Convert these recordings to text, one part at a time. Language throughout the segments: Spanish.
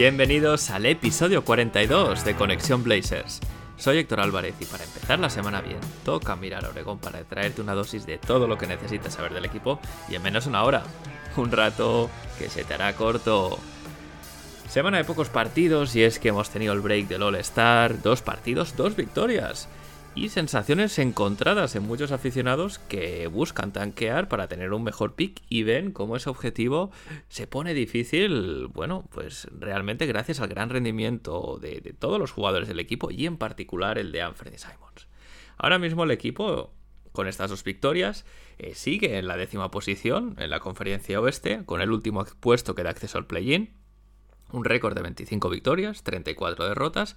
Bienvenidos al episodio 42 de Conexión Blazers. Soy Héctor Álvarez y para empezar la semana bien, toca mirar a Oregón para traerte una dosis de todo lo que necesitas saber del equipo y en menos una hora. Un rato que se te hará corto. Semana de pocos partidos y es que hemos tenido el break del All Star, dos partidos, dos victorias. Y sensaciones encontradas en muchos aficionados que buscan tanquear para tener un mejor pick y ven cómo ese objetivo se pone difícil, bueno, pues realmente gracias al gran rendimiento de, todos los jugadores del equipo y en particular el de Anthony Simons. Ahora mismo el equipo, con estas dos victorias, eh, sigue en la décima posición en la conferencia oeste, con el último puesto que da acceso al play-in, un récord de 25 victorias, 34 derrotas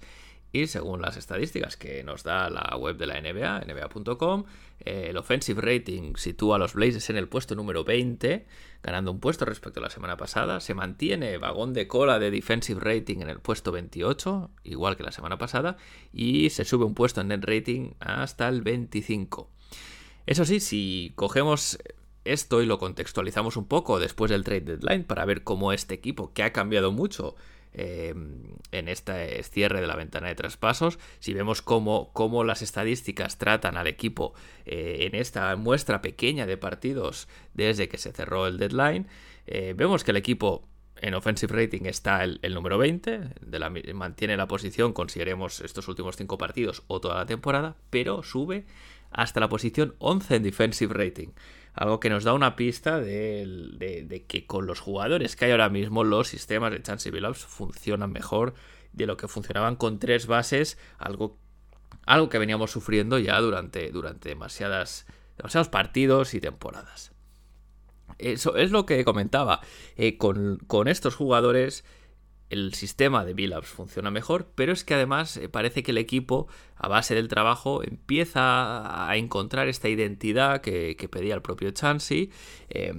y según las estadísticas que nos da la web de la NBA, nba.com, eh, el offensive rating sitúa a los Blazers en el puesto número 20, ganando un puesto respecto a la semana pasada. Se mantiene vagón de cola de defensive rating en el puesto 28, igual que la semana pasada, y se sube un puesto en net rating hasta el 25. Eso sí, si cogemos esto y lo contextualizamos un poco después del trade deadline para ver cómo este equipo, que ha cambiado mucho, eh, en este cierre de la ventana de traspasos. Si vemos cómo, cómo las estadísticas tratan al equipo eh, en esta muestra pequeña de partidos desde que se cerró el deadline, eh, vemos que el equipo en offensive rating está el, el número 20, de la, mantiene la posición, consideremos estos últimos 5 partidos o toda la temporada, pero sube hasta la posición 11 en defensive rating. Algo que nos da una pista de, de, que con los jugadores que hay ahora mismo los sistemas de Chance Billups funcionan mejor de lo que funcionaban con tres bases, algo, algo que veníamos sufriendo ya durante, durante demasiadas, demasiados partidos y temporadas. Eso es lo que comentaba. Eh, con, con estos jugadores el sistema de Billups funciona mejor, pero es que además eh, parece que el equipo, a base del trabajo, empieza a encontrar esta identidad que, pedía el propio Chansey eh,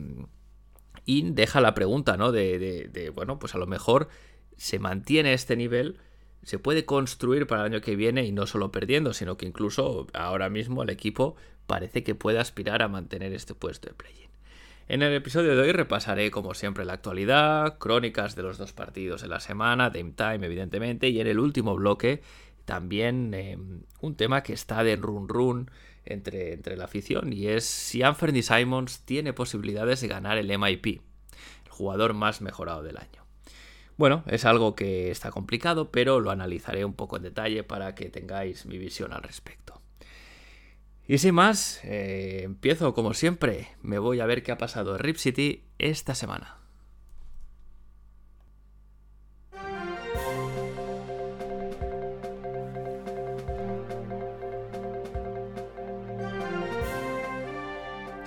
y deja la pregunta, ¿no? De, de, de, bueno, pues a lo mejor se mantiene este nivel, se puede construir para el año que viene y no solo perdiendo, sino que incluso ahora mismo el equipo parece que puede aspirar a mantener este puesto de play-in. En el episodio de hoy repasaré, como siempre, la actualidad, crónicas de los dos partidos de la semana, Game Time, evidentemente, y en el último bloque también eh, un tema que está de run run entre, entre la afición y es si Anthony Simons tiene posibilidades de ganar el MIP, el jugador más mejorado del año. Bueno, es algo que está complicado, pero lo analizaré un poco en detalle para que tengáis mi visión al respecto. Y sin más, eh, empiezo como siempre. Me voy a ver qué ha pasado en Rip City esta semana.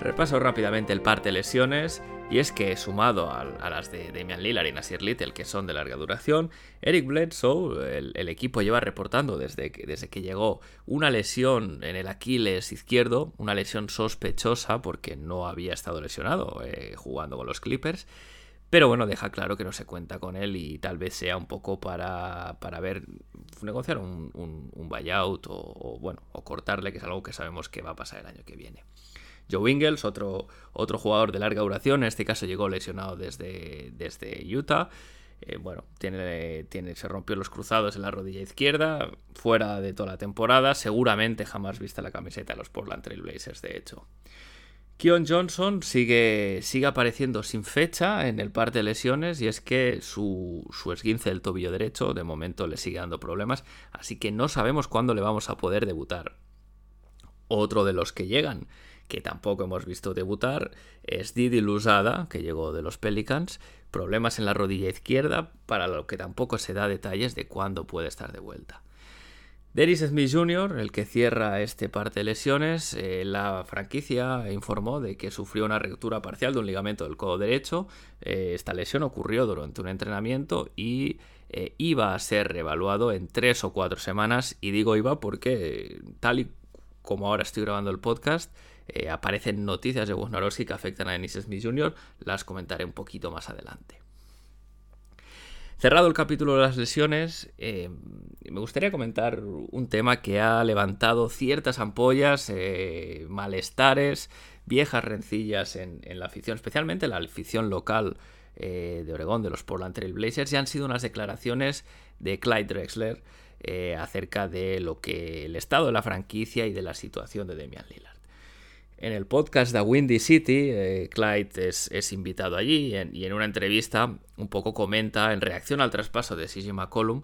Repaso rápidamente el parte de lesiones, y es que sumado a, las de Damian Lillard y Nasir Little, que son de larga duración, Eric Bledsoe, el, el equipo lleva reportando desde que, desde que llegó una lesión en el Aquiles izquierdo, una lesión sospechosa porque no había estado lesionado eh, jugando con los Clippers. Pero bueno, deja claro que no se cuenta con él y tal vez sea un poco para, para ver, negociar un, un, un buyout o, o, bueno, o cortarle, que es algo que sabemos que va a pasar el año que viene. Joe Ingles, otro, otro jugador de larga duración, en este caso llegó lesionado desde, desde Utah. Eh, bueno, tiene, tiene, se rompió los cruzados en la rodilla izquierda, fuera de toda la temporada, seguramente jamás vista la camiseta de los Portland Trail Blazers, de hecho. Keon Johnson sigue, sigue apareciendo sin fecha en el par de lesiones y es que su, su esguince del tobillo derecho de momento le sigue dando problemas, así que no sabemos cuándo le vamos a poder debutar. Otro de los que llegan que tampoco hemos visto debutar, es Didi Lusada, que llegó de los Pelicans, problemas en la rodilla izquierda, para lo que tampoco se da detalles de cuándo puede estar de vuelta. Dennis Smith Jr., el que cierra este parte de lesiones, eh, la franquicia informó de que sufrió una ruptura parcial de un ligamento del codo derecho. Eh, esta lesión ocurrió durante un entrenamiento y eh, iba a ser reevaluado en tres o cuatro semanas. Y digo iba porque, tal y como ahora estoy grabando el podcast, aparecen noticias de Wojnarowski que afectan a Dennis Smith Jr. Las comentaré un poquito más adelante. Cerrado el capítulo de las lesiones, eh, me gustaría comentar un tema que ha levantado ciertas ampollas, eh, malestares, viejas rencillas en, la afición, especialmente la afición local eh, de Oregón, de los Portland Trail Blazers, y han sido unas declaraciones de Clyde Drexler acerca de lo que el estado de la franquicia y de la situación de Damian Lillard. En el podcast de Windy City, eh, Clyde es, invitado allí y en, una entrevista un poco comenta en reacción al traspaso de CJ McCollum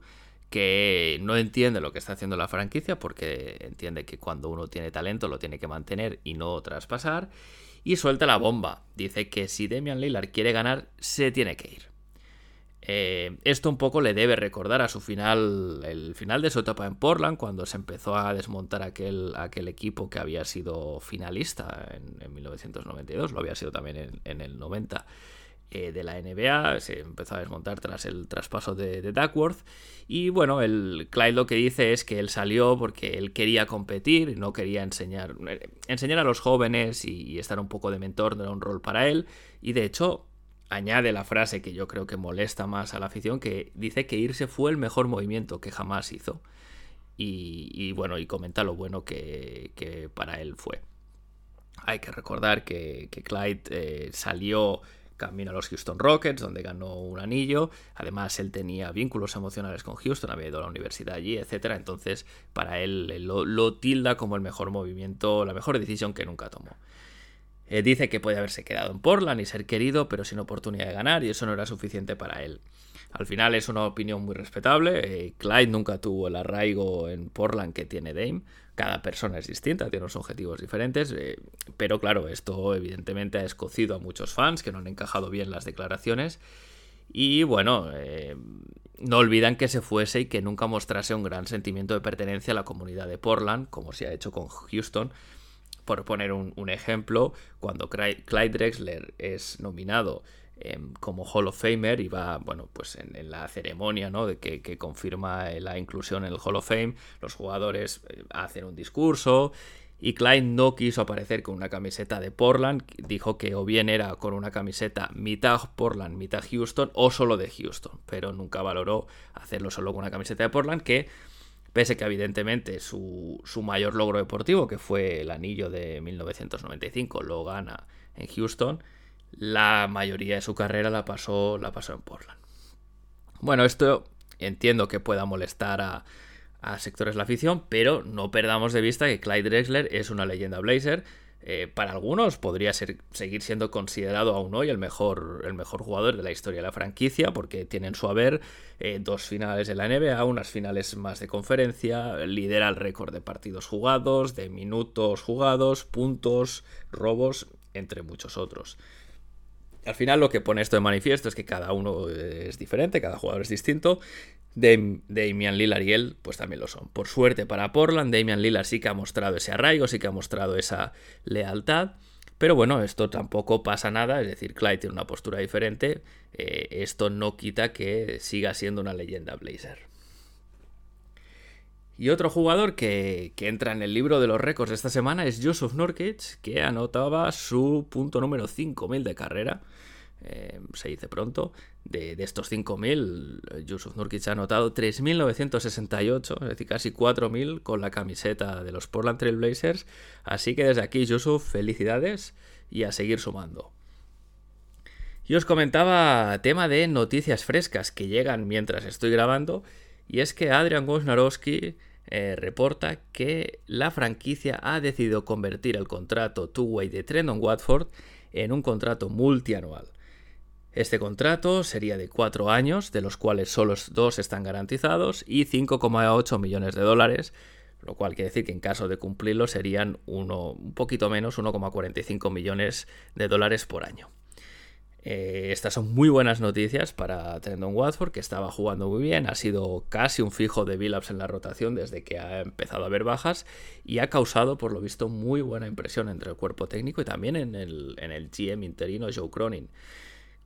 que no entiende lo que está haciendo la franquicia porque entiende que cuando uno tiene talento lo tiene que mantener y no traspasar y suelta la bomba. Dice que si Damian Lillard quiere ganar se tiene que ir. Eh, esto un poco le debe recordar a su final, el final de su etapa en Portland, cuando se empezó a desmontar aquel, aquel equipo que había sido finalista en, 1992, lo había sido también en, el 90 eh, de la NBA, se empezó a desmontar tras el traspaso de, Duckworth. Y bueno, el Clyde lo que dice es que él salió porque él quería competir, no quería enseñar, enseñar a los jóvenes y, y estar un poco de mentor, no era un rol para él. Y de hecho, añade la frase que yo creo que molesta más a la afición, que dice que irse fue el mejor movimiento que jamás hizo. Y, bueno, y comenta lo bueno que, para él fue. Hay que recordar que, Clyde eh, salió camino a los Houston Rockets, donde ganó un anillo. Además, él tenía vínculos emocionales con Houston, había ido a la universidad allí, etc. Entonces, para él lo tilda como el mejor movimiento, la mejor decisión que nunca tomó. Eh, dice que puede haberse quedado en Portland y ser querido, pero sin oportunidad de ganar, y eso no era suficiente para él. Al final es una opinión muy respetable. Eh, Clyde nunca tuvo el arraigo en Portland que tiene Dame. Cada persona es distinta, tiene unos objetivos diferentes. Eh, pero claro, esto evidentemente ha escocido a muchos fans que no han encajado bien las declaraciones. Y bueno, no olvidan que se fuese y que nunca mostrase un gran sentimiento de pertenencia a la comunidad de Portland, como se ha hecho con Houston por poner un, ejemplo, cuando Clyde Drexler es nominado em, como Hall of Famer y va, bueno, pues en, la ceremonia, ¿no? De que, confirma la inclusión en el Hall of Fame, los jugadores eh, hacen un discurso y Clyde no quiso aparecer con una camiseta de Portland, dijo que o bien era con una camiseta mitad Portland, mitad Houston o solo de Houston, pero nunca valoró hacerlo solo con una camiseta de Portland que Pese que evidentemente su, mayor logro deportivo, que fue el anillo de 1995, lo gana en Houston, la mayoría de su carrera la pasó, la pasó en Portland. Bueno, esto entiendo que pueda molestar a, a sectores de la afición, pero no perdamos de vista que Clyde Drexler es una leyenda Blazer eh, para algunos podría ser, seguir siendo considerado aún hoy el mejor, el mejor jugador de la historia de la franquicia, porque tiene en su haber eh, dos finales de la NBA, unas finales más de conferencia, lidera el récord de partidos jugados, de minutos jugados, puntos, robos, entre muchos otros. Al final lo que pone esto de manifiesto es que cada uno es diferente, cada jugador es distinto Damian Lillard y él, pues también lo son. Por suerte para Portland, Damian Lillard sí que ha mostrado ese arraigo, sí que ha mostrado esa lealtad. Pero bueno, esto tampoco pasa nada, es decir, Clyde tiene una postura diferente. Eh, esto no quita que siga siendo una leyenda Blazer. Y otro jugador que, entra en el libro de los récords esta semana es Joseph Nurkic, que anotaba su punto número 5000 de carrera. Eh, se dice pronto, de, estos 5.000, Yusuf Nurkic ha anotado 3.968, es decir, casi 4.000 con la camiseta de los Portland Trail Blazers. Así que desde aquí, Yusuf, felicidades y a seguir sumando. Y os comentaba tema de noticias frescas que llegan mientras estoy grabando, y es que Adrian Wojnarowski eh, reporta que la franquicia ha decidido convertir el contrato two-way de Trendon Watford en un contrato multianual. Este contrato sería de cuatro años, de los cuales solo dos están garantizados, y 5,8 millones de dólares, lo cual quiere decir que en caso de cumplirlo serían uno, un poquito menos, 1,45 millones de dólares por año. Eh, estas son muy buenas noticias para Trendon Watford, que estaba jugando muy bien, ha sido casi un fijo de Billups en la rotación desde que ha empezado a haber bajas y ha causado, por lo visto, muy buena impresión entre el cuerpo técnico y también en el, en el GM interino Joe Cronin.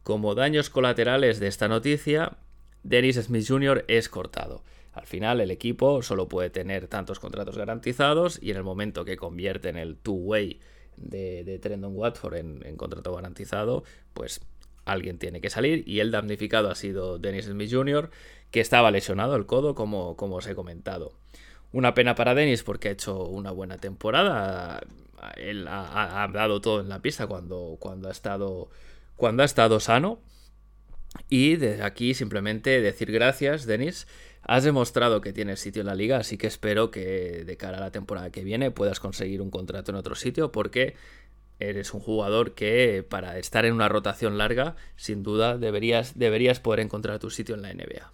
Como daños colaterales de esta noticia, Dennis Smith Jr. es cortado. Al final el equipo solo puede tener tantos contratos garantizados y en el momento que convierte en el two-way de, Trendon Watford en, contrato garantizado, pues alguien tiene que salir y el damnificado ha sido Dennis Smith Jr., que estaba lesionado el codo, como, como os he comentado. Una pena para Dennis porque ha hecho una buena temporada. Él ha, dado todo en la pista cuando, cuando, ha estado, cuando ha estado sano. Y desde aquí simplemente decir gracias, Denis. Has demostrado que tienes sitio en la liga, así que espero que de cara a la temporada que viene puedas conseguir un contrato en otro sitio porque eres un jugador que para estar en una rotación larga, sin duda deberías, deberías poder encontrar tu sitio en la NBA.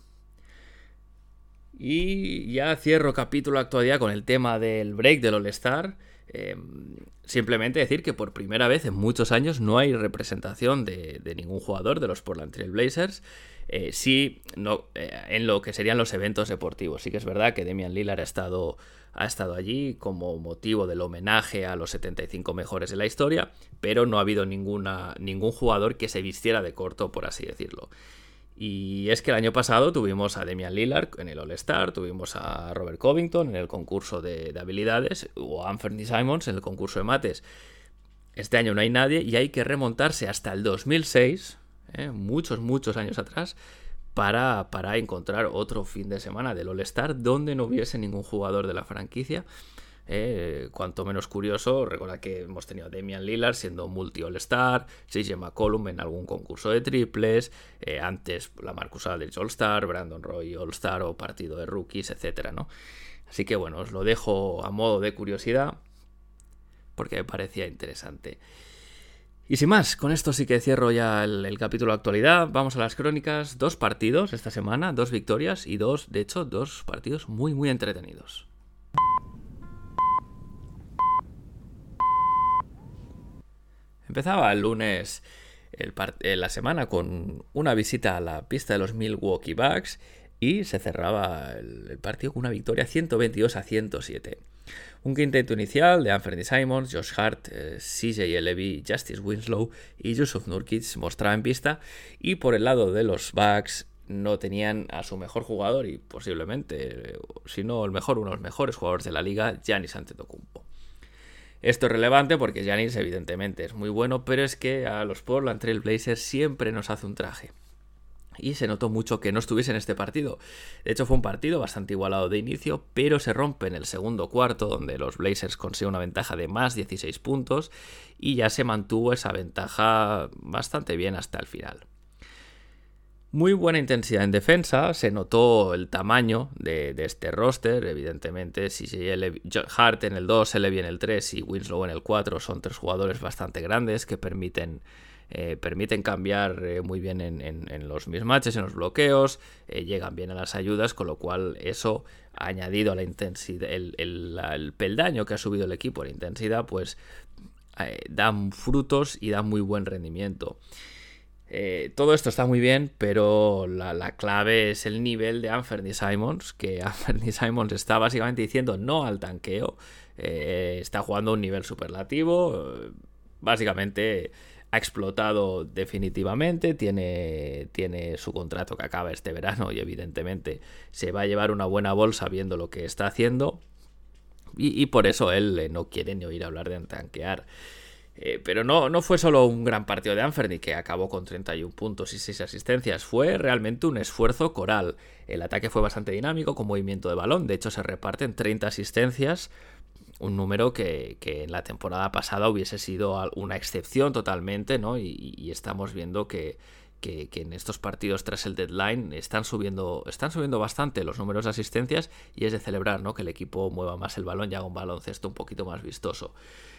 Y ya cierro capítulo actualidad con el tema del break del All-Star. Em, simplemente decir que por primera vez en muchos años no hay representación de, ningún jugador de los Portland Trail Blazers. Eh, sí, no, eh, en lo que serían los eventos deportivos. Sí que es verdad que Demian Lillard ha estado, ha estado allí como motivo del homenaje a los 75 mejores de la historia, pero no ha habido ninguna, ningún jugador que se vistiera de corto, por así decirlo. Y es que el año pasado tuvimos a Demian Lillard en el All-Star, tuvimos a Robert Covington en el concurso de, habilidades o a Anthony Simons en el concurso de mates. Este año no hay nadie y hay que remontarse hasta el 2006, ¿eh? muchos, muchos años atrás, para, para encontrar otro fin de semana del All-Star donde no hubiese ningún jugador de la franquicia. Eh, cuanto menos curioso, recuerda que hemos tenido a Damian Lillard siendo multi All-Star, CJ McCollum en algún concurso de triples, eh, antes la Marcus Aldridge All-Star, Brandon Roy All-Star o partido de rookies, etcétera, ¿no? Así que bueno, os lo dejo a modo de curiosidad porque me parecía interesante. Y sin más, con esto sí que cierro ya el, el, capítulo de actualidad. Vamos a las crónicas. Dos partidos esta semana, dos victorias y dos, de hecho, dos partidos muy, muy entretenidos. Empezaba el lunes eh, la semana con una visita a la pista de los Milwaukee Bucks y se cerraba el, partido con una victoria 122 a 107. Un quinteto inicial de Anthony Simons, Josh Hart, eh, CJ Levy, Justice Winslow y Yusuf Nurkic mostraba en pista y por el lado de los Bucks no tenían a su mejor jugador y posiblemente, si no el mejor, uno de los mejores jugadores de la liga, Giannis Antetokounmpo. Esto es relevante porque Janis evidentemente es muy bueno, pero es que a los Portland Trail Blazers siempre nos hace un traje. Y se notó mucho que no estuviese en este partido. De hecho, fue un partido bastante igualado de inicio, pero se rompe en el segundo cuarto, donde los Blazers consiguen una ventaja de más 16 puntos y ya se mantuvo esa ventaja bastante bien hasta el final. Muy buena intensidad en defensa, se notó el tamaño de, este roster, evidentemente, si Hart en el 2, Levy en el 3 y Winslow en el 4 son tres jugadores bastante grandes que permiten, eh, permiten cambiar eh, muy bien en, los mismatches, en los bloqueos, eh, llegan bien a las ayudas, con lo cual eso añadido a la intensidad, el, el peldaño que ha subido el equipo, la intensidad, pues dan frutos y da muy buen rendimiento. Eh, todo esto está muy bien, pero la, clave es el nivel de Anthony Simons, que Anthony Simons está básicamente diciendo no al tanqueo, eh, está jugando a un nivel superlativo, básicamente ha explotado definitivamente, tiene, tiene su contrato que acaba este verano y evidentemente se va a llevar una buena bolsa viendo lo que está haciendo y, y por eso él no quiere ni oír hablar de tanquear. Eh, pero no, no fue solo un gran partido de Anferny que acabó con 31 puntos y 6 asistencias, fue realmente un esfuerzo coral. El ataque fue bastante dinámico con movimiento de balón, de hecho se reparten 30 asistencias, un número que, en la temporada pasada hubiese sido una excepción totalmente, ¿no? Y, estamos viendo que, que, en estos partidos tras el deadline están subiendo, están subiendo bastante los números de asistencias y es de celebrar ¿no? que el equipo mueva más el balón y haga un baloncesto un poquito más vistoso.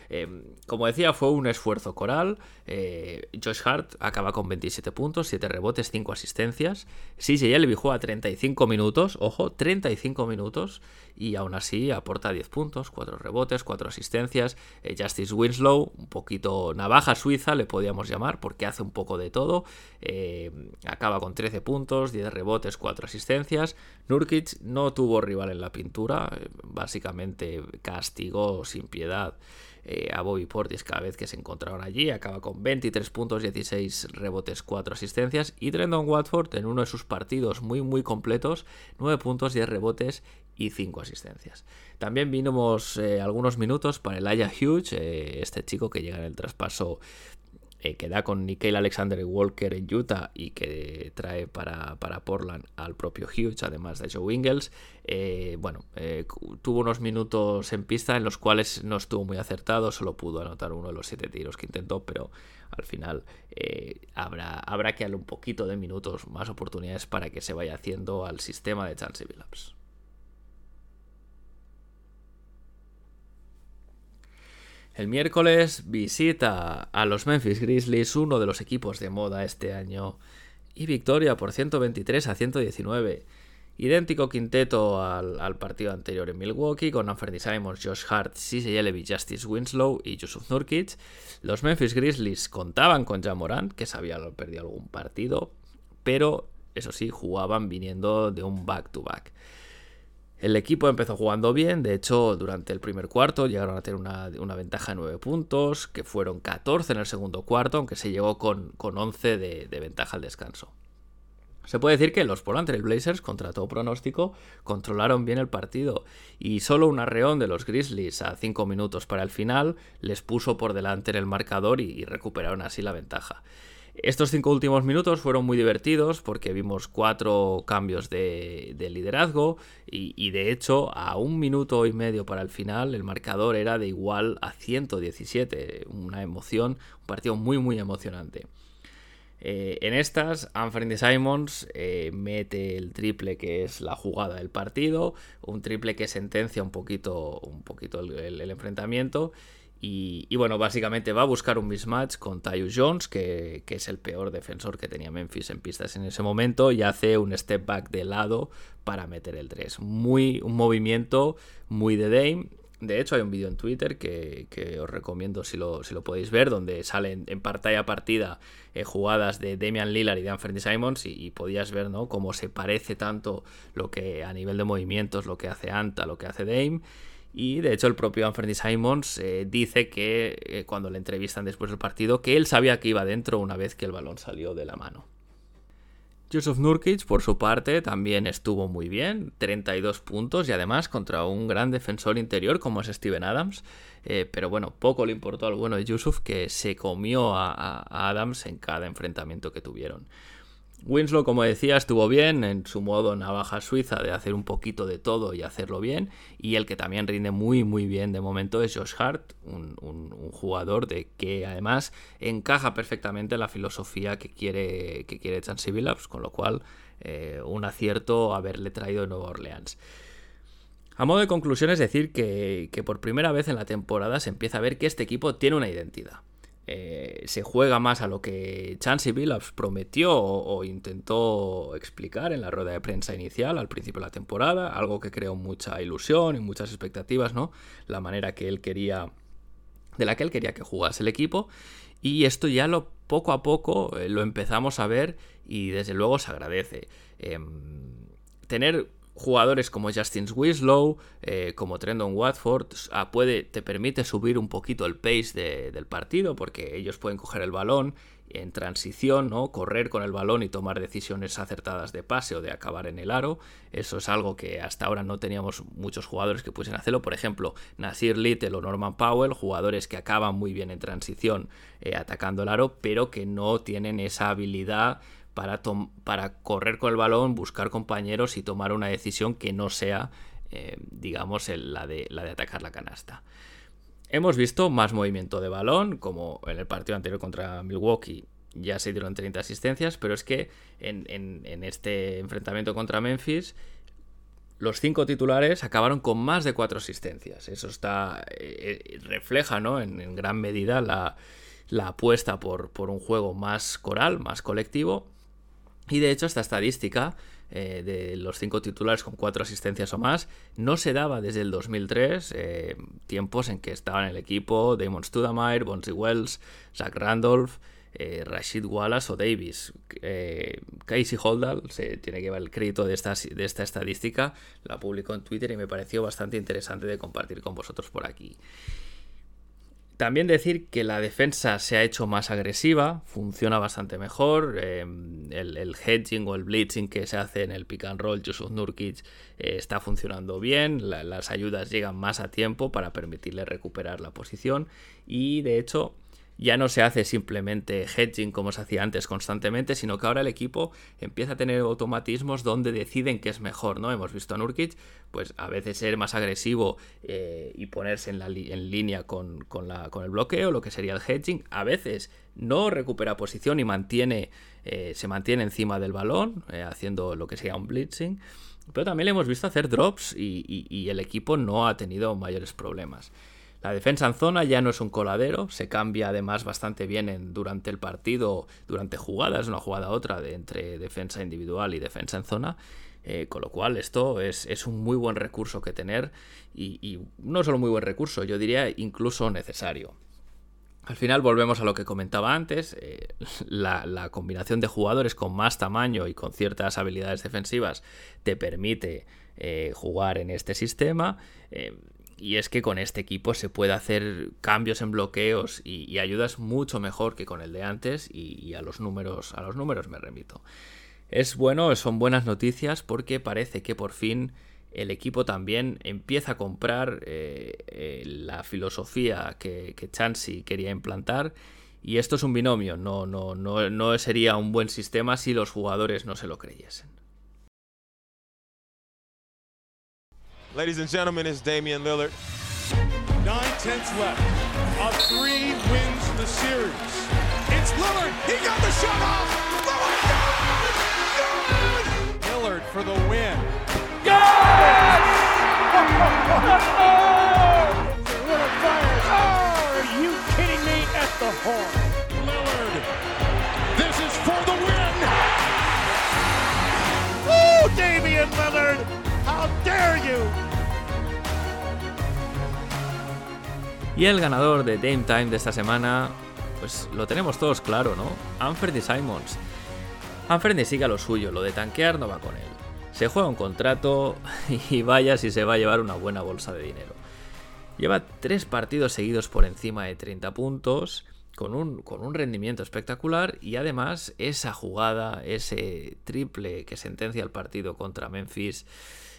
Em, como decía, fue un esfuerzo coral. Eh, Josh Hart acaba con 27 puntos, 7 rebotes, 5 asistencias. CJ Elby juega 35 minutos, ojo, 35 minutos, y aún así aporta 10 puntos, 4 rebotes, 4 asistencias. Eh, Justice Winslow, un poquito navaja suiza, le podíamos llamar, porque hace un poco de todo. Eh, acaba con 13 puntos, 10 rebotes, 4 asistencias. Nurkic no tuvo rival en la pintura, básicamente castigó sin piedad eh, a Bobby Portis cada vez que se encontraron allí. Acaba con 23 puntos, 16 rebotes, 4 asistencias. Y Trendon Watford en uno de sus partidos muy muy completos, 9 puntos, 10 rebotes y 5 asistencias. También vimos eh, algunos minutos para el Aya Hughes, eh, este chico que llega en el traspaso eh, que da con Nikhil Alexander Walker en Utah y que trae para, Portland al propio Hughes, además de Joe Ingles. Eh, bueno, eh, tuvo unos minutos en pista en los cuales no estuvo muy acertado, solo pudo anotar uno de los siete tiros que intentó, pero al final habrá, habrá que darle un poquito de minutos, más oportunidades para que se vaya haciendo al sistema de Chance Billups. El miércoles visita a los Memphis Grizzlies, uno de los equipos de moda este año, y victoria por 123 a 119. Idéntico quinteto al, partido anterior en Milwaukee, con Anthony Simons, Josh Hart, CJ Elevi, Justice Winslow y Yusuf Nurkic. Los Memphis Grizzlies contaban con Jamorant, que se había perdido algún partido, pero eso sí, jugaban viniendo de un back-to-back. back to back el equipo empezó jugando bien, de hecho durante el primer cuarto llegaron a tener una, ventaja de 9 puntos, que fueron 14 en el segundo cuarto, aunque se llegó con, 11 de, ventaja al descanso. Se puede decir que los Portland Trail Blazers, contra todo pronóstico, controlaron bien el partido y solo un arreón de los Grizzlies a 5 minutos para el final les puso por delante en el marcador y recuperaron así la ventaja. Estos cinco últimos minutos fueron muy divertidos porque vimos cuatro cambios de, liderazgo y, de hecho a un minuto y medio para el final el marcador era de igual a 117, una emoción, un partido muy muy emocionante. Eh, en estas, Anthony Simons eh, mete el triple que es la jugada del partido, un triple que sentencia un poquito, un poquito el enfrentamiento y, bueno, básicamente va a buscar un mismatch con Tyus Jones, que, es el peor defensor que tenía Memphis en pistas en ese momento, y hace un step back de lado para meter el 3. Muy, un movimiento muy de Dame. De hecho, hay un vídeo en Twitter que, os recomiendo si lo, lo, podéis ver, donde salen en pantalla partida eh, jugadas de Damian Lillard y de Anthony Simons, y, podías ver cómo se parece tanto lo que a nivel de movimientos, lo que hace Anta, lo que hace Dame. Y de hecho el propio Anthony Simons eh, dice que eh, cuando le entrevistan después del partido que él sabía que iba dentro una vez que el balón salió de la mano. Yusuf Nurkic, por su parte, también estuvo muy bien, 32 puntos y además contra un gran defensor interior como es Steven Adams. Eh, pero bueno, poco le importó al bueno de Yusuf que se comió a Adams en cada enfrentamiento que tuvieron. Winslow, como decía, estuvo bien en su modo navaja suiza de hacer un poquito de todo y hacerlo bien. Y el que también rinde muy, muy bien de momento es Josh Hart, un, jugador de que además encaja perfectamente en la filosofía que quiere, que quiere con lo cual eh, un acierto haberle traído de Nueva Orleans. A modo de conclusión es decir que, que por primera vez en la temporada se empieza a ver que este equipo tiene una identidad. Eh, se juega más a lo que Chansey Billups prometió o, intentó explicar en la rueda de prensa inicial al principio de la temporada, algo que creó mucha ilusión y muchas expectativas, ¿no? La manera que él quería, de la que él quería que jugase el equipo. Y esto ya lo poco a poco eh, lo empezamos a ver y desde luego se agradece. Em, tener jugadores como Justin Winslow, eh, como Trendon Watford, ah, puede, te permite subir un poquito el pace del partido porque ellos pueden coger el balón en transición, ¿no? correr con el balón y tomar decisiones acertadas de pase o de acabar en el aro. Eso es algo que hasta ahora no teníamos muchos jugadores que pudiesen hacerlo. Por ejemplo, Nasir Little o Norman Powell, jugadores que acaban muy bien en transición eh, atacando el aro, pero que no tienen esa habilidad para, correr con el balón, buscar compañeros y tomar una decisión que no sea, eh, digamos, la, de, atacar la canasta. Hemos visto más movimiento de balón, como en el partido anterior contra Milwaukee ya se dieron 30 asistencias, pero es que en, este enfrentamiento contra Memphis los cinco titulares acabaron con más de cuatro asistencias. Eso está eh, refleja ¿no? en, gran medida la, apuesta por, un juego más coral, más colectivo. Y de hecho esta estadística eh, de los cinco titulares con cuatro asistencias o más no se daba desde el 2003, eh, tiempos en que estaban el equipo Damon Studamire, Bonzi Wells, Zach Randolph, eh, Rashid Wallace o Davis. Eh, Casey Holdall se tiene que llevar el crédito de esta, de esta estadística, la publicó en Twitter y me pareció bastante interesante de compartir con vosotros por aquí. También decir que la defensa se ha hecho más agresiva, funciona bastante mejor. Em, el, hedging o el blitzing que se hace en el pick and roll, Yusuf Nurkic, eh, está funcionando bien. las ayudas llegan más a tiempo para permitirle recuperar la posición. Y de hecho, ya no se hace simplemente hedging como se hacía antes constantemente, sino que ahora el equipo empieza a tener automatismos donde deciden que es mejor, ¿no? Hemos visto a Nurkic, pues a veces ser más agresivo eh, y ponerse en, línea con, el bloqueo, lo que sería el hedging, a veces no recupera posición y mantiene, eh, se mantiene encima del balón, eh, haciendo lo que sería un blitzing, pero también le hemos visto hacer drops y el equipo no ha tenido mayores problemas. La defensa en zona ya no es un coladero, se cambia además bastante bien durante el partido, durante jugadas, una jugada a otra, de, entre defensa individual y defensa en zona. Eh, con lo cual esto es, un muy buen recurso que tener y, no solo muy buen recurso, yo diría incluso necesario. Al final volvemos a lo que comentaba antes, eh, la, combinación de jugadores con más tamaño y con ciertas habilidades defensivas te permite eh, jugar en este sistema. Y es que con este equipo se puede hacer cambios en bloqueos y, ayudas mucho mejor que con el de antes y, a los números a los números me remito. Es bueno, son buenas noticias porque parece que por fin el equipo también empieza a comprar eh, eh, la filosofía que, que Chansey quería implantar y esto es un binomio, no, no, no, no sería un buen sistema si los jugadores no se lo creyesen. Ladies and gentlemen, it's Damian Lillard. Nine tenths left. A three wins the series. It's Lillard. He got the shot off. Lillard Good! Lillard for the win. Yes! Lillard fires. Oh, are you kidding me? At the horn. Lillard. This is for the win. Woo, Damian Lillard. Dare you? Y el ganador de Dame Time de esta semana, pues lo tenemos todos claro, ¿no? Anferdy Simons. Anferdy sigue a lo suyo, lo de tanquear no va con él. Se juega un contrato y vaya si se va a llevar una buena bolsa de dinero. Lleva tres partidos seguidos por encima de 30 puntos, con un, con un rendimiento espectacular y además esa jugada, ese triple que sentencia el partido contra Memphis,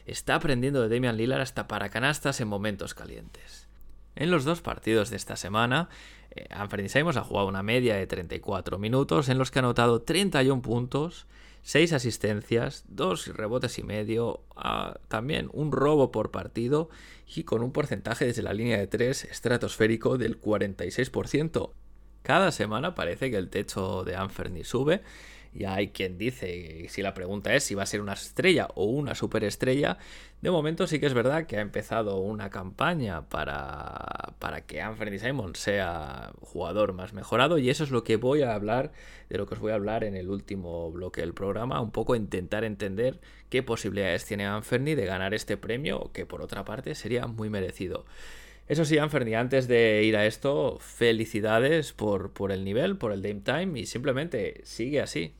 está aprendiendo de Damian Lillard hasta para canastas en momentos calientes. En los dos partidos de esta semana, eh, Anthony Simons ha jugado una media de 34 minutos en los que ha anotado 31 puntos, 6 asistencias, 2 rebotes y medio, ah, también un robo por partido y con un porcentaje desde la línea de 3 estratosférico del 46%. Cada semana parece que el techo de Anferny sube ya hay quien dice, si la pregunta es si va a ser una estrella o una superestrella, de momento sí que es verdad que ha empezado una campaña para, para que Anthony Simon sea jugador más mejorado y eso es lo que voy a hablar, de lo que os voy a hablar en el último bloque del programa, un poco intentar entender qué posibilidades tiene Anthony de ganar este premio, que por otra parte sería muy merecido. Eso sí, Anferni, antes de ir a esto, felicidades por, por el nivel, por el Dame Time y simplemente sigue así.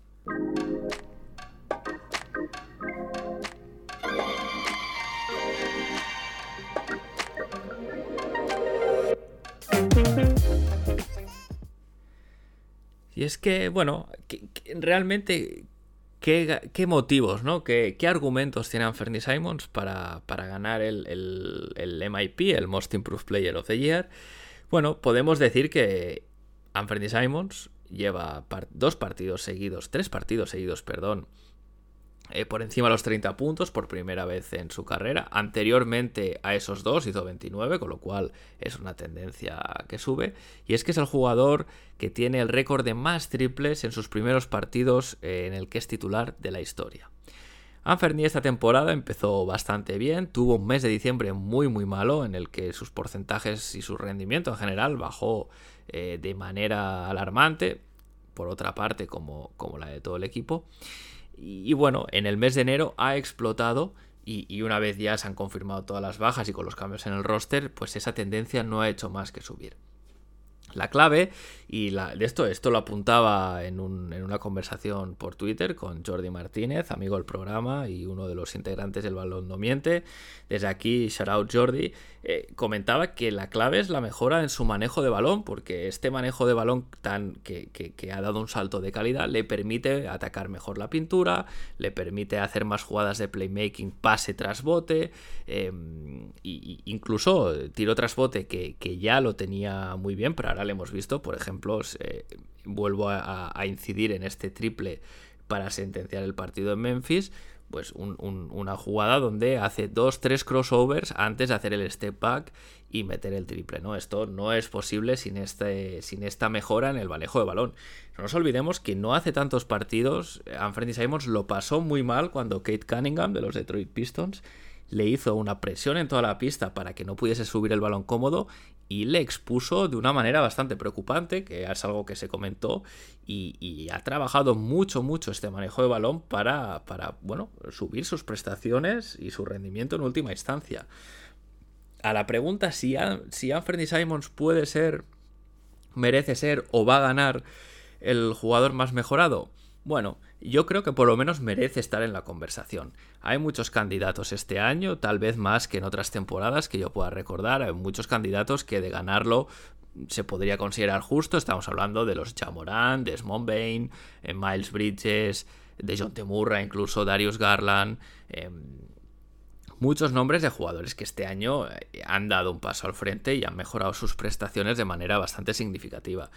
Y es que, bueno, realmente, ¿qué, motivos, ¿no? ¿Qué, argumentos tiene Fernie Simons para, ganar el, el, MIP, el Most Improved Player of the Year? Bueno, podemos decir que Anthony Simons lleva dos partidos seguidos, tres partidos seguidos, perdón, eh, por encima de los 30 puntos por primera vez en su carrera. Anteriormente a esos dos hizo 29, con lo cual es una tendencia que sube. Y es que es el jugador que tiene el récord de más triples en sus primeros partidos eh, en el que es titular de la historia. Anferni esta temporada empezó bastante bien, tuvo un mes de diciembre muy muy malo en el que sus porcentajes y su rendimiento en general bajó eh, de manera alarmante, por otra parte como, como la de todo el equipo. Y, bueno, en el mes de enero ha explotado y, y, una vez ya se han confirmado todas las bajas y con los cambios en el roster, pues esa tendencia no ha hecho más que subir la clave y la, de esto, esto lo apuntaba en, una conversación por Twitter con Jordi Martínez, amigo del programa y uno de los integrantes del Balón No Miente. Desde aquí, shout out Jordi, eh, comentaba que la clave es la mejora en su manejo de balón, porque este manejo de balón tan que, ha dado un salto de calidad le permite atacar mejor la pintura, le permite hacer más jugadas de playmaking pase tras bote, e incluso tiro tras bote que, que ya lo tenía muy bien, pero ahora le hemos visto, por ejemplo, vuelvo a, incidir en este triple para sentenciar el partido en Memphis, pues una jugada donde hace dos, tres crossovers antes de hacer el step back y meter el triple, ¿no? Esto no es posible sin, este, sin esta mejora en el manejo de balón. No nos olvidemos que no hace tantos partidos, Anthony Simons lo pasó muy mal cuando Kate Cunningham de los Detroit Pistons le hizo una presión en toda la pista para que no pudiese subir el balón cómodo y le expuso de una manera bastante preocupante, que es algo que se comentó, y, ha trabajado mucho, mucho este manejo de balón para, para, bueno, subir sus prestaciones y su rendimiento en última instancia. A la pregunta si, si Anthony Simons puede ser, merece ser o va a ganar el jugador más mejorado, bueno, yo creo que por lo menos merece estar en la conversación. Hay muchos candidatos este año, tal vez más que en otras temporadas que yo pueda recordar. Hay muchos candidatos que de ganarlo se podría considerar justo. Estamos hablando de los Jamoran, de Smon Bain, eh, Miles Bridges, de John Temurra, incluso Darius Garland. Em, muchos nombres de jugadores que este año eh, han dado un paso al frente y han mejorado sus prestaciones de manera bastante significativa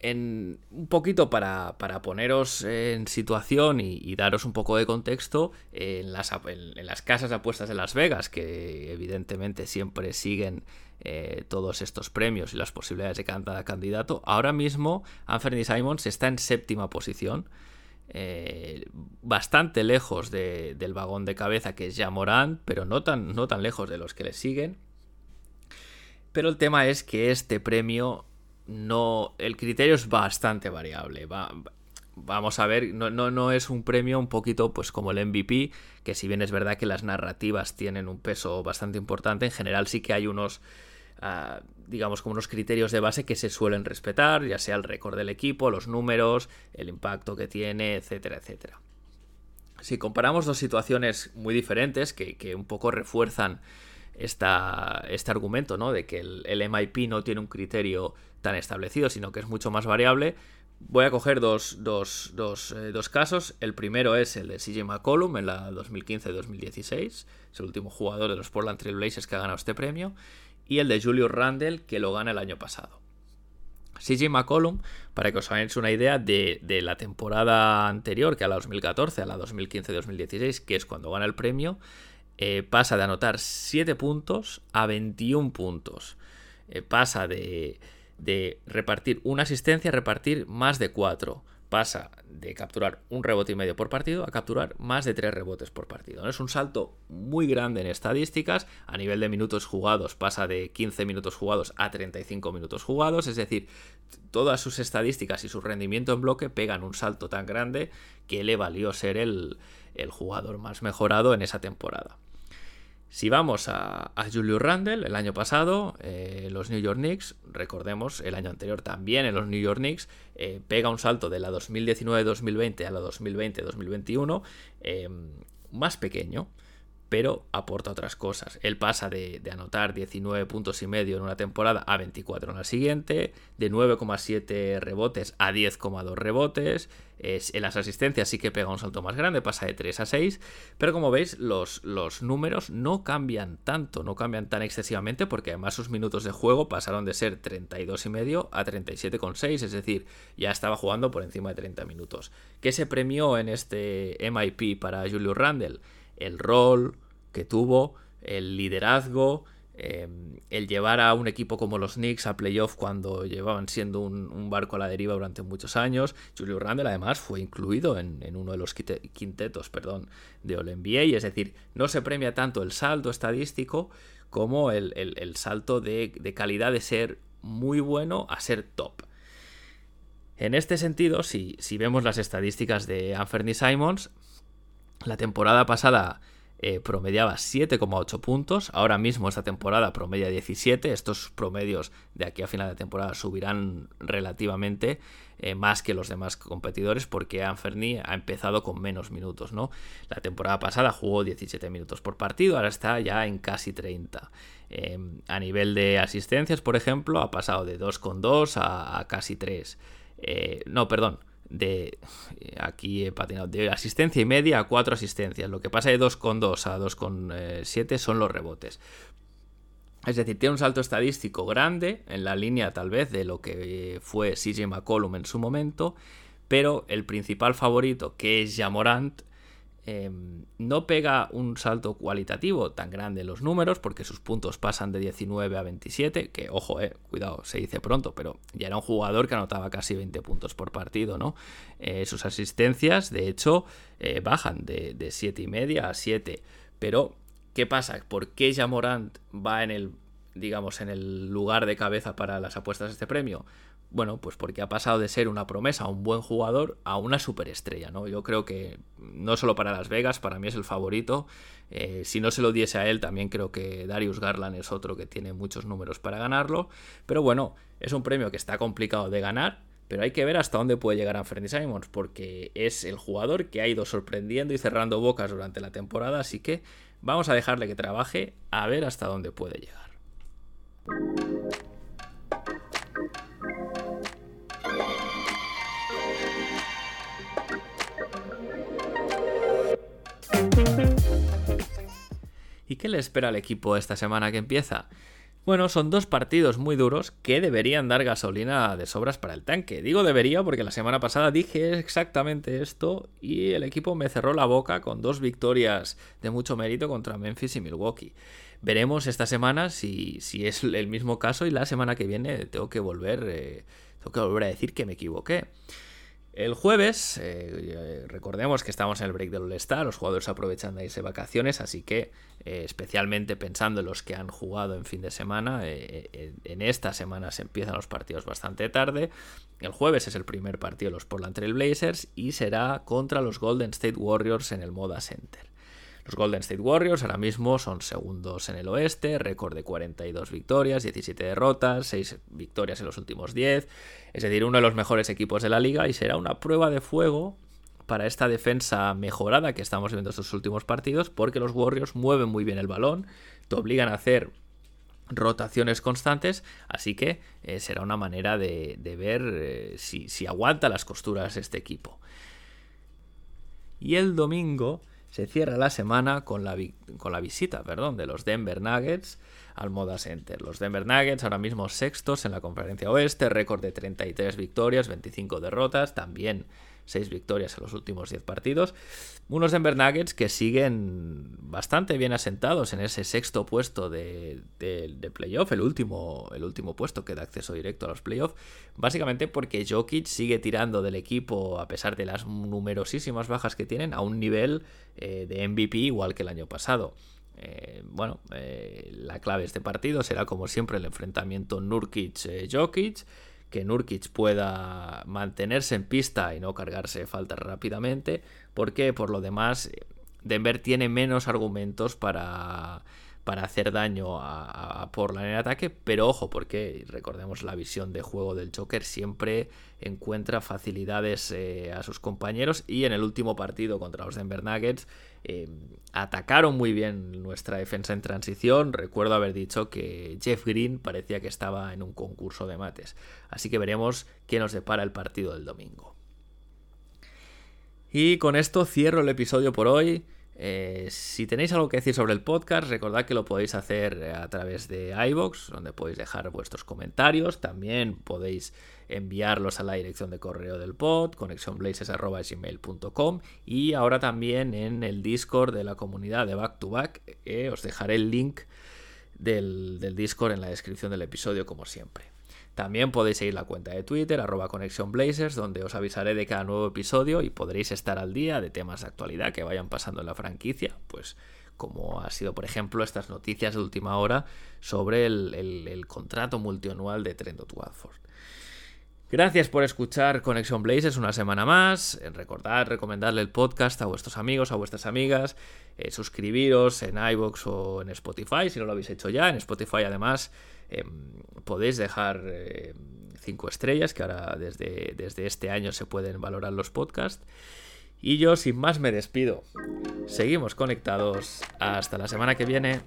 en, un poquito para, poneros en situación y, daros un poco de contexto, en las, en, las, casas de apuestas de Las Vegas, que evidentemente siempre siguen eh, todos estos premios y las posibilidades de cada candidato, ahora mismo Anthony Simons está en séptima posición. Eh, bastante lejos del vagón de cabeza que es ya Morán, pero no tan, no tan lejos de los que le siguen. Pero el tema es que este premio no. El criterio es bastante variable. vamos a ver, no, no, es un premio un poquito pues como el MVP, que si bien es verdad que las narrativas tienen un peso bastante importante, en general sí que hay unos. Ah, digamos, como unos criterios de base que se suelen respetar, ya sea el récord del equipo, los números, el impacto que tiene, etcétera, etcétera. Si comparamos dos situaciones muy diferentes que, que un poco refuerzan esta, este argumento, ¿no? De que el, MIP no tiene un criterio tan establecido, sino que es mucho más variable. Voy a coger dos, eh, dos, casos. El primero es el de CJ McCollum en la 2015-2016. Es el último jugador de los Portland Trail Blazers que ha ganado este premio. Y el de Julius Randle, que lo gana el año pasado. CJ McCollum, para que os hagáis una idea de, de, la temporada anterior, que a la 2014, a la 2015-2016, que es cuando gana el premio, eh, pasa de anotar 7 puntos a 21 puntos. Eh, pasa de, repartir una asistencia repartir más de 4. Pasa de capturar un rebote y medio por partido a capturar más de 3 rebotes por partido. Es un salto muy grande en estadísticas. A nivel de minutos jugados pasa de 15 minutos jugados a 35 minutos jugados. Es decir, todas sus estadísticas y su rendimiento en bloque pegan un salto tan grande que le valió ser el jugador más mejorado en esa temporada. Si vamos a, a Julius Randle, el año pasado, eh, los New York Knicks, recordemos, el año anterior también en los New York Knicks, eh, pega un salto de la 2019-2020 a la 2020-2021 eh, más pequeño pero aporta otras cosas. Él pasa de, anotar 19 puntos y medio en una temporada a 24 en la siguiente, de 9,7 rebotes a 10,2 rebotes. Es, en las asistencias sí que pega un salto más grande, pasa de 3 a 6, pero como veis los, los números no cambian tanto, no cambian tan excesivamente porque además sus minutos de juego pasaron de ser 32 y medio a 37,6, es decir, ya estaba jugando por encima de 30 minutos. ¿Qué se premió en este MIP para Julius Randle? El rol que tuvo, el liderazgo, Em, el llevar a un equipo como los Knicks a playoff cuando llevaban siendo un, barco a la deriva durante muchos años. Julio Randle además fue incluido en, uno de los quintetos perdón, de All NBA, es decir, no se premia tanto el salto estadístico como el, salto de, calidad de ser muy bueno a ser top. En este sentido, si, si vemos las estadísticas de Anthony Simons, la temporada pasada eh, promediaba 7,8 puntos. Ahora mismo esta temporada promedia 17. Estos promedios de aquí a final de temporada subirán relativamente eh, más que los demás competidores porque Anferni ha empezado con menos minutos. ¿no? La temporada pasada jugó 17 minutos por partido, ahora está ya en casi 30. Em, a nivel de asistencias, por ejemplo, ha pasado de 2,2 a, a casi 3. Eh, no, perdón, de aquí he patinado de asistencia y media a cuatro asistencias. Lo que pasa de 2,2 a 2,7 son los rebotes. Es decir, tiene un salto estadístico grande en la línea tal vez de lo que fue CJ McCollum en su momento, pero el principal favorito, que es Jamorant, Em, no pega un salto cualitativo tan grande en los números, porque sus puntos pasan de 19 a 27, que ojo, eh, cuidado, se dice pronto, pero ya era un jugador que anotaba casi 20 puntos por partido, ¿no? Eh, sus asistencias, de hecho, eh, bajan de, de 7 y media a 7. Pero, ¿qué pasa? ¿Por qué Jamorant va en el digamos, en el lugar de cabeza para las apuestas de este premio? Bueno, pues porque ha pasado de ser una promesa, un buen jugador, a una superestrella, ¿no? Yo creo que no solo para Las Vegas, para mí es el favorito. Eh, si no se lo diese a él, también creo que Darius Garland es otro que tiene muchos números para ganarlo. Pero bueno, es un premio que está complicado de ganar, pero hay que ver hasta dónde puede llegar Anthony Simons, porque es el jugador que ha ido sorprendiendo y cerrando bocas durante la temporada, así que vamos a dejarle que trabaje a ver hasta dónde puede llegar. ¿Y qué le espera al equipo esta semana que empieza? Bueno, son dos partidos muy duros que deberían dar gasolina de sobras para el tanque. Digo debería porque la semana pasada dije exactamente esto y el equipo me cerró la boca con dos victorias de mucho mérito contra Memphis y Milwaukee. Veremos esta semana si, si es el mismo caso y la semana que viene tengo que volver, eh, tengo que volver a decir que me equivoqué. El jueves, eh, recordemos que estamos en el break del All-Star, los jugadores aprovechan de irse vacaciones, así que eh, especialmente pensando en los que han jugado en fin de semana, eh, en esta semana se empiezan los partidos bastante tarde. El jueves es el primer partido de los Portland Trail Blazers y será contra los Golden State Warriors en el Moda Center. Los Golden State Warriors ahora mismo son segundos en el oeste, récord de 42 victorias, 17 derrotas, 6 victorias en los últimos 10, es decir, uno de los mejores equipos de la liga y será una prueba de fuego para esta defensa mejorada que estamos viendo estos últimos partidos, porque los Warriors mueven muy bien el balón, te obligan a hacer rotaciones constantes, así que eh, será una manera de, ver eh, si, si aguanta las costuras este equipo. Y el domingo se cierra la semana con la, con la visita perdón, de los Denver Nuggets al Moda Center. Los Denver Nuggets ahora mismo sextos en la conferencia oeste, récord de 33 victorias, 25 derrotas, también 6 victorias en los últimos 10 partidos. Unos Denver Nuggets que siguen bastante bien asentados en ese sexto puesto de, de, playoff, el último, el último puesto que da acceso directo a los playoffs, básicamente porque Jokic sigue tirando del equipo, a pesar de las numerosísimas bajas que tienen, a un nivel eh, de MVP igual que el año pasado. Eh, bueno, eh, la clave de este partido será como siempre el enfrentamiento Nurkic-Jokic que Nurkic pueda mantenerse en pista y no cargarse faltas rápidamente, porque por lo demás Denver tiene menos argumentos para, para hacer daño a, Portland en ataque, pero ojo, porque recordemos la visión de juego del Joker, siempre encuentra facilidades eh, a sus compañeros y en el último partido contra los Denver Nuggets eh, atacaron muy bien nuestra defensa en transición. Recuerdo haber dicho que Jeff Green parecía que estaba en un concurso de mates. Así que veremos qué nos depara el partido del domingo. Y con esto cierro el episodio por hoy. Eh, si tenéis algo que decir sobre el podcast, recordad que lo podéis hacer a través de iBox, donde podéis dejar vuestros comentarios. También podéis enviarlos a la dirección de correo del pod, conexionblazes.gmail.com y ahora también en el Discord de la comunidad de Back to Back. Eh, os dejaré el link del, del Discord en la descripción del episodio, como siempre. También podéis seguir la cuenta de Twitter, arroba donde os avisaré de cada nuevo episodio y podréis estar al día de temas de actualidad que vayan pasando en la franquicia, pues como ha sido, por ejemplo, estas noticias de última hora sobre el, contrato multianual de Trent Watford. Gracias por escuchar Conexión Blazers una semana más. Recordad recomendarle el podcast a vuestros amigos, a vuestras amigas. Eh, suscribiros en iBox o en Spotify si no lo habéis hecho ya. En Spotify, además, Em, podéis dejar 5 em, estrellas, que ahora desde, desde este año se pueden valorar los podcasts. Y yo sin más me despido. Seguimos conectados. Hasta la semana que viene.